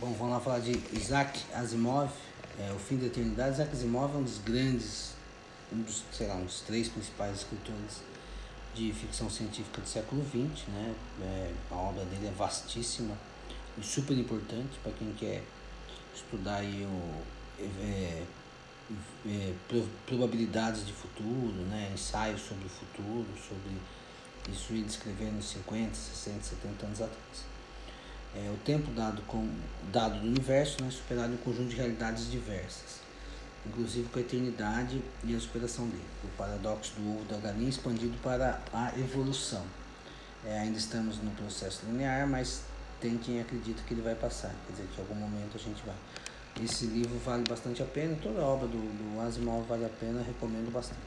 Bom, vamos lá falar de Isaac Asimov, é, O Fim da Eternidade. Isaac Asimov é um dos grandes, um dos, sei lá, um dos três principais escritores de ficção científica do século XX, né? É, a obra dele é vastíssima e super importante para quem quer estudar aí o, é, é, probabilidades de futuro, né? ensaios sobre o futuro, sobre isso ele escrevendo 50, 60, 70 anos atrás é, o tempo dado, com, dado do universo né, superado em um conjunto de realidades diversas, inclusive com a eternidade e a superação dele. O paradoxo do ovo da galinha expandido para a evolução. É, ainda estamos no processo linear, mas tem quem acredita que ele vai passar, quer dizer, que em algum momento a gente vai. Esse livro vale bastante a pena, toda a obra do, do Asimov vale a pena, recomendo bastante.